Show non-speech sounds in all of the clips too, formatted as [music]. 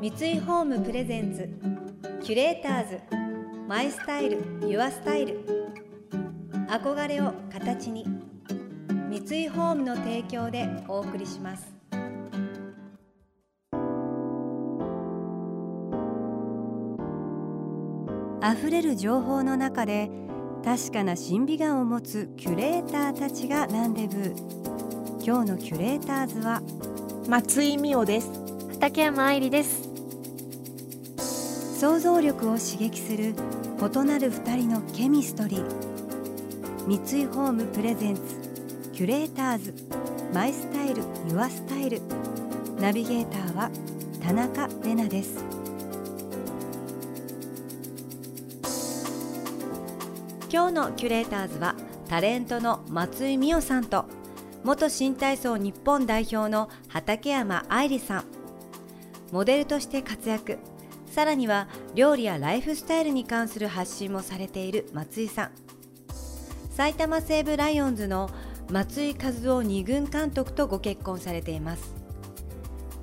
三井ホームプレゼンツキュレーターズマイスタイルユアスタイル。憧れを形に三井ホームの提供でお送りします。溢れる情報の中で確かな審美眼を持つキュレーターたちがランデブー今日のキュレーターズは松井美代です。畠山愛理です。想像力を刺激する異なる二人のケミストリー。三井ホームプレゼンツキュレーターズ。マイスタイルユアスタイル。ナビゲーターは田中れなです。今日のキュレーターズはタレントの松井美代さんと元新体操日本代表の畠山愛理さん。モデルとして活躍。さらには料理やライフスタイルに関する発信もされている松井さん。埼玉西武ライオンズの松井和夫二軍監督とご結婚されています。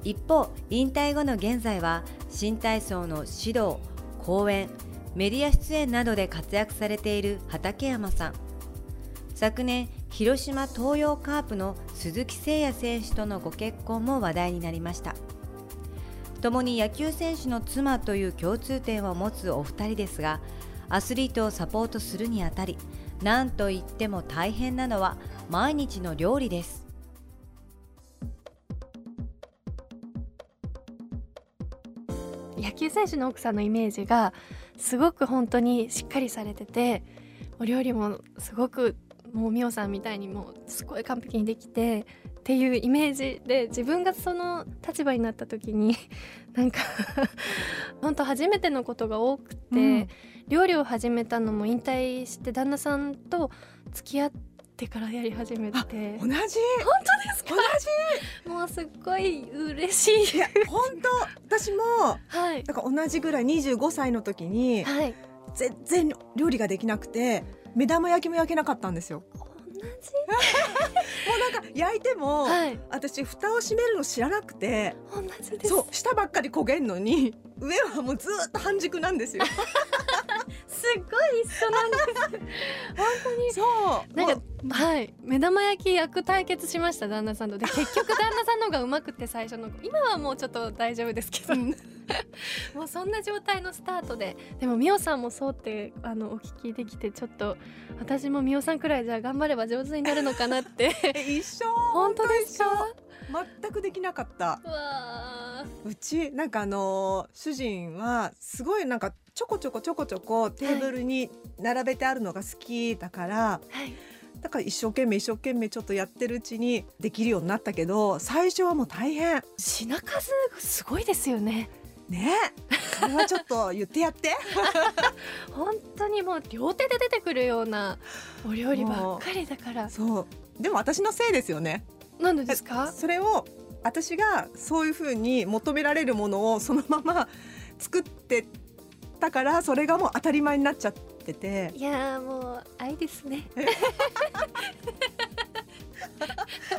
一方引退後の現在は新体操の指導講演メディア出演などで活躍されている畠山さん。昨年広島東洋カープの鈴木誠也選手とのご結婚も話題になりました。共に野球選手の妻という共通点を持つお二人ですがアスリートをサポートするにあたり何といっても大変なのは毎日の料理です。野球選手の奥さんのイメージがすごく本当にしっかりされててお料理もすごくもう美桜さんみたいにもうすごい完璧にできてっていうイメージで自分がその立場になった時に [laughs] なんか [laughs] 本当初めてのことが多くて、うん、料理を始めたのも引退して旦那さんと付き合ってからやり始めて。同じ？本当ですか？同じ？もうすっごい嬉しい。本当。私も、[laughs] はい、なんか同じぐらい25歳の時に、はい、全然料理ができなくて目玉焼きも焼けなかったんですよ。じ [laughs] もうなんか焼いても、はい、私蓋を閉めるの知らなくて同じです。そう下ばっかり焦げんのに上はもうずっと半熟なんですよ。[laughs] すっごい一緒なんです。本当に。そう。なんかはい。目玉焼き焼く対決しました旦那さんと。で結局旦那さんの方がうまくて最初の今はもうちょっと大丈夫ですけど [laughs] もうそんな状態のスタートででも美桜さんもそうってあのお聞きできてちょっと私も美桜さんくらいじゃ頑張れば上手になるのかなって。[laughs] 一緒？本当ですか？全くできなかった。うちなんかあの主人はすごいなんかちょこちょこちょこちょこテーブルに並べてあるのが好きだから、はい、だから一生懸命一生懸命ちょっとやってるうちにできるようになったけど最初はもう大変。品数すごいですよねね。それはちょっと言ってやって。本当にもう両手で出てくるようなお料理ばっかりだから。そう。でも私のせいですよね。なんでですか？それを私がそういうふうに求められるものをそのまま作ってたからそれがもう当たり前になっちゃってて。いやもう愛ですね。[laughs]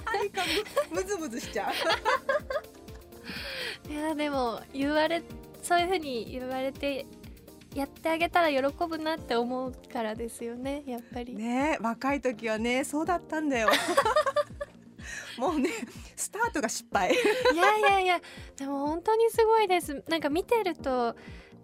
愛がムズムズしちゃういやでも言われそういうふうに言われてやってあげたら喜ぶなって思うからですよねやっぱり。ね若い時はねそうだったんだよ。[laughs] もうねスタートが失敗。いやいやいやでも本当にすごいです。なんか見てると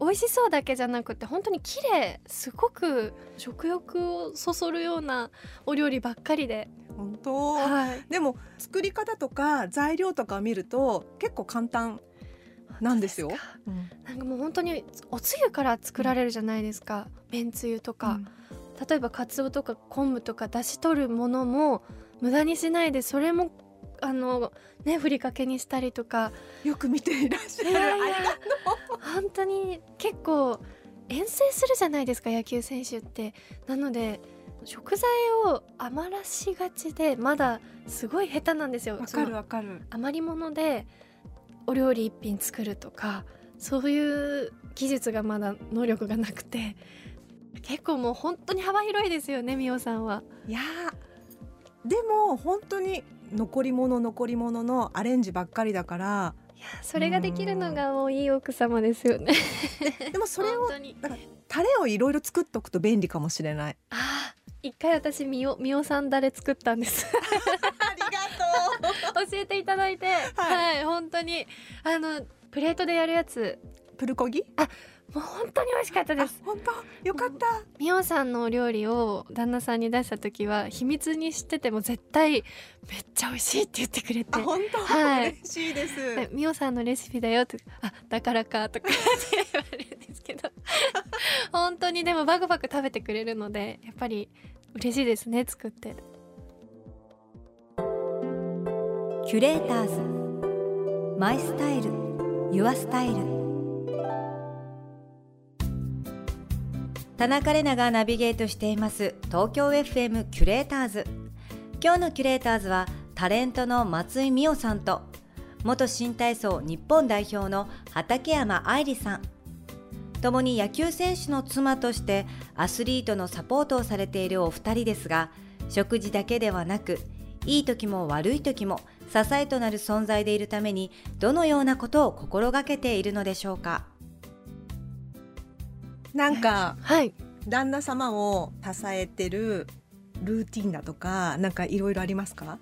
美味しそうだけじゃなくて本当に綺麗すごく食欲をそそるようなお料理ばっかりで。本当、はい、でも作り方とか材料とか見ると結構簡単なんですよ。うん、なんかもう本当におつゆから作られるじゃないですか、めんつゆとか、うん、例えばかつおとか昆布とか出し取るものも無駄にしないでそれもあのねふりかけにしたりとか。よく見ていらっしゃる。いやいや。本当に結構遠征するじゃないですか野球選手って。なので食材を余らしがちでまだすごい下手なんですよ。わかるわかる。余り物でお料理一品作るとかそういう技術がまだ能力がなくて結構もう本当に幅広いですよねみおさんは。いやでも本当に残り物残り物のアレンジばっかりだからいそれができるのがもういい奥様ですよね。でもそれをだからタレをいろいろ作っておくと便利かもしれない。あ一回私みおみおさんだれ作ったんです。ありがとう。教えていただいて、はい、はい、本当に。あのプレートでやるやつ。プルコギ？あもう本当に美味しかったです。本当？よかった。みおさんのお料理を旦那さんに出した時は秘密にしてても絶対めっちゃ美味しいって言ってくれて。本当、はい、嬉しいです。みおさんのレシピだよってあだからかとかって言われるんですけど。[laughs] 本当にでもバクバク食べてくれるのでやっぱり嬉しいですね作ってキュレーターズ。マイスタイル。ユアスタイル。田中れながナビゲートしています。東京 FM キュレーターズ。今日のキュレーターズはタレントの松井美代さんと元新体操日本代表の畠山愛理さん。共に野球選手の妻としてアスリートのサポートをされているお二人ですが食事だけではなくいい時も悪い時も支えとなる存在でいるためにどのようなことを心がけているのでしょうか？なんか、[laughs] はい、旦那様を支えてるルーティンだとかなんかいろいろありますか？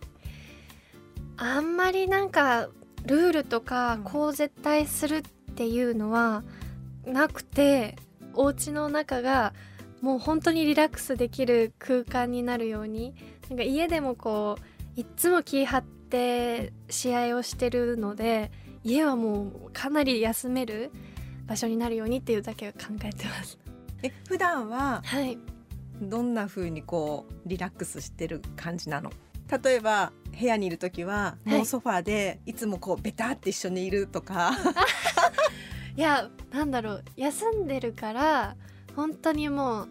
あんまりなんかルールとかこう絶対するっていうのはなくてお家の中がもう本当にリラックスできる空間になるようになんか家でもこういっつも気張って試合をしてるので家はもうかなり休める場所になるようにっていうだけを考えてます。え普段ははい。どんな風にこうリラックスしてる感じなの？例えば部屋にいる時はもうソファーでいつもこうベタって一緒にいるとか、い [laughs] やなんだろう休んでるから本当にもう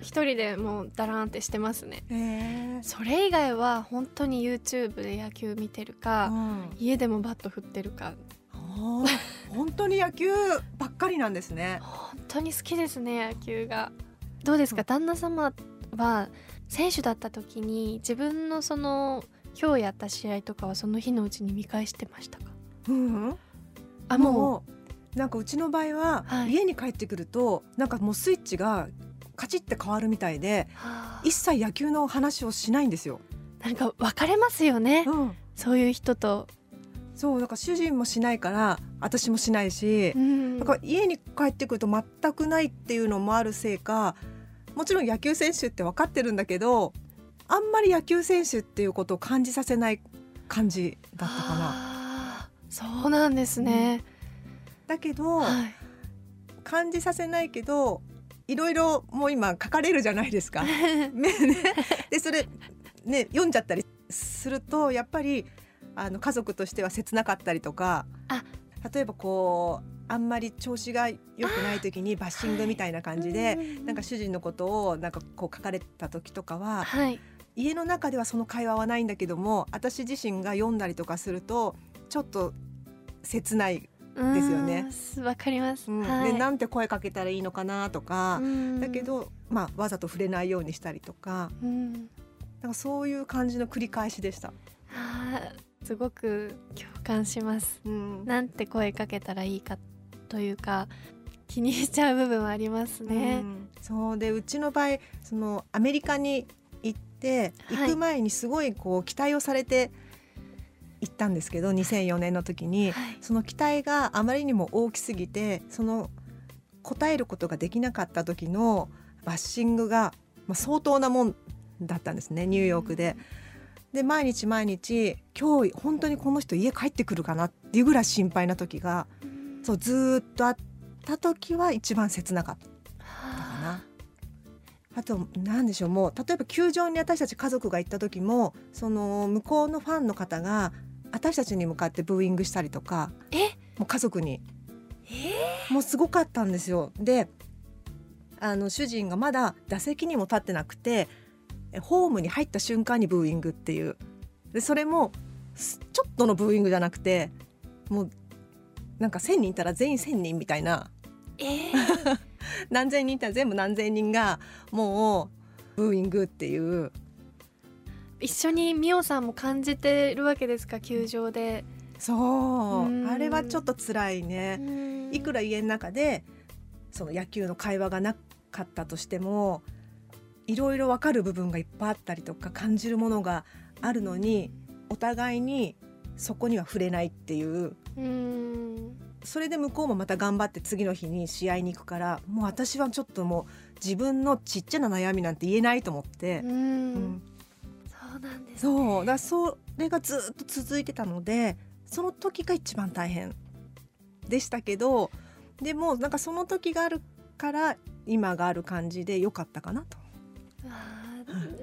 一人でもうダラーンってしてますね、えー、それ以外は本当に YouTube で野球見てるか、うん、家でもバット振ってるか。本当に野球ばっかりなんですね。本当に好きですね野球が。どうですか？旦那様は選手だった時に自分のその今日やった試合とかはその日のうちに見返してましたか？うん、うん、あもうなんかうちの場合は、はい、家に帰ってくるとなんかもうスイッチがカチッて変わるみたいで、はあ、一切野球の話をしないんですよ。なんか分かれますよね、うん、そういう人と。そうだから主人もしないから私もしないし、うん、だから家に帰ってくると全くないっていうのもあるせいかもちろん野球選手って分かってるんだけどあんまり野球選手っていうことを感じさせない感じだったかな。そうなんですね、うん、だけど、はい、感じさせないけどいろいろもう今書かれるじゃないですか。[laughs] ね、でそれね読んじゃったりするとやっぱりあの家族としては切なかったりとか例えばこうあんまり調子が良くない時にバッシングみたいな感じで、なんか主人のことをなんかこう書かれた時とかは、はい、家の中ではその会話はないんだけども私自身が読んだりとかするとちょっと切ないですよね。わかります、うん。はい、でなんて声かけたらいいのかなとか。だけど、まあ、わざと触れないようにしたりとか、うん、なんかそういう感じの繰り返しでした。はあすごく共感します、うん、なんて声かけたらいいかというか気にしちゃう部分はありますね、うん、そう。でうちの場合そのアメリカに行って行く前にすごいこう期待をされて行ったんですけど2004年の時に、はい、その期待があまりにも大きすぎてその答えることができなかった時のバッシングが、まあ、相当なもんだったんですねニューヨークで。うんで毎日毎日今日本当にこの人家帰ってくるかなっていうぐらい心配な時が、そうずっとあった時は一番切なかったかな。あ。と何でしょうもう例えば球場に私たち家族が行った時もその向こうのファンの方が私たちに向かってブーイングしたりとかもう家族に、もうすごかったんですよ。であの主人がまだ打席にも立ってなくてホームに入った瞬間にブーイングっていう。でそれもちょっとのブーイングじゃなくてもうなんか1,000人いたら全員1,000人みたいな、え？ー、[laughs] 何千人いたら全部何千人がもうブーイングっていう一緒にミオさんも感じてるわけですか？球場で。そう。あれはちょっと辛いね。いくら家の中でその野球の会話がなかったとしてもいろいろ分かる部分がいっぱいあったりとか感じるものがあるのにお互いにそこには触れないっていう。それで向こうもまた頑張って次の日に試合に行くからもう私はちょっともう自分のちっちゃな悩みなんて言えないと思って。うん、そうなんです、ね、そうだそれがずっと続いてたのでその時が一番大変でしたけどでもなんかその時があるから今がある感じで良かったかなと。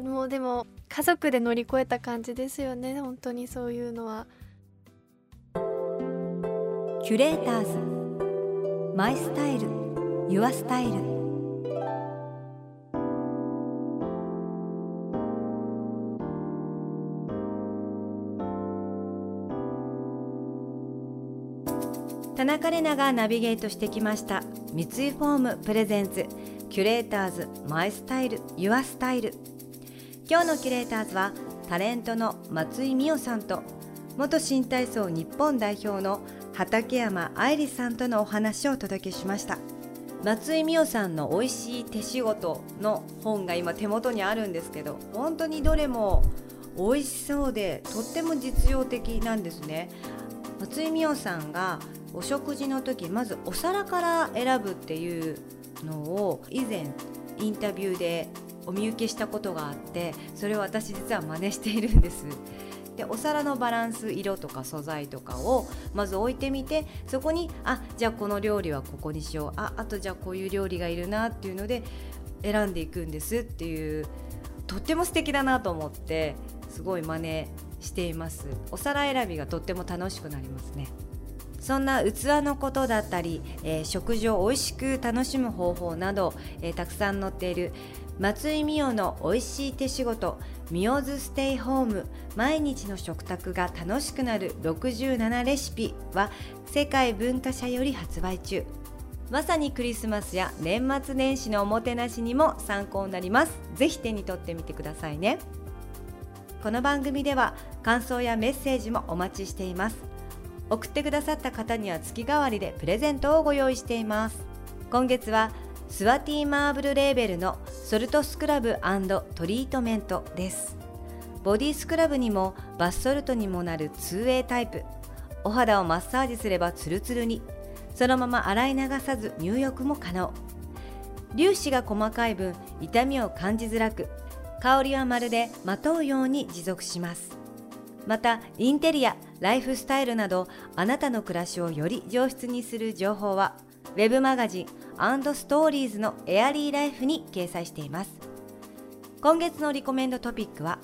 もうでも家族で乗り越えた感じですよね。本当にそういうのは。キュレーターズ。マイスタイル。ユアスタイル田中玲奈がナビゲートしてきました。三井ホームプレゼンツキュレーターズマイスタイルユアスタイル。今日のキュレーターズはタレントの松井美緒さんと元新体操日本代表の畠山愛理さんとのお話をお届けしました。松井美代さんの美味しい手仕事の本が今手元にあるんですけど本当にどれも美味しそうでとっても実用的なんですね。松井美代さんがお食事の時まずお皿から選ぶっていうのを以前インタビューでお見受けしたことがあってそれを私実は真似しているんです。でお皿のバランス色とか素材とかをまず置いてみてそこにあじゃあこの料理はここにしよう。ああとじゃあこういう料理がいるなっていうので選んでいくんです。っていうとっても素敵だなと思ってすごい真似しています。お皿選びがとっても楽しくなりますね。そんな器のことだったり、えー、食事を美味しく楽しむ方法など、えー、たくさん載っている松井美代の美味しい手仕事ミオズステイホーム毎日の食卓が楽しくなる67レシピは世界文化社より発売中。まさにクリスマスや年末年始のおもてなしにも参考になります。ぜひ手に取ってみてくださいね。この番組では感想やメッセージもお待ちしています。送ってくださった方には月替わりでプレゼントをご用意しています。今月はスワティマーブルレーベルのソルトスクラブトリートメントです。ボディスクラブにもバスソルトにもなる 2way タイプ。お肌をマッサージすればツルツルに。そのまま洗い流さず入浴も可能。粒子が細かい分痛みを感じづらく。香りはまるでまとうように持続します。またインテリアライフスタイルなどあなたの暮らしをより上質にする情報はウェブマガジンストーリーズのエアリーライフに掲載しています。今月のリコメンドトピックは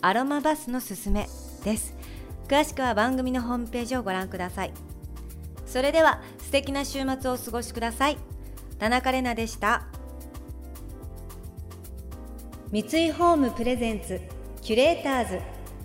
アロマバスのすすめです。詳しくは番組のホームページをご覧ください。それでは素敵な週末をお過ごしください。田中れなでした。三井ホームプレゼンツキュレーターズ。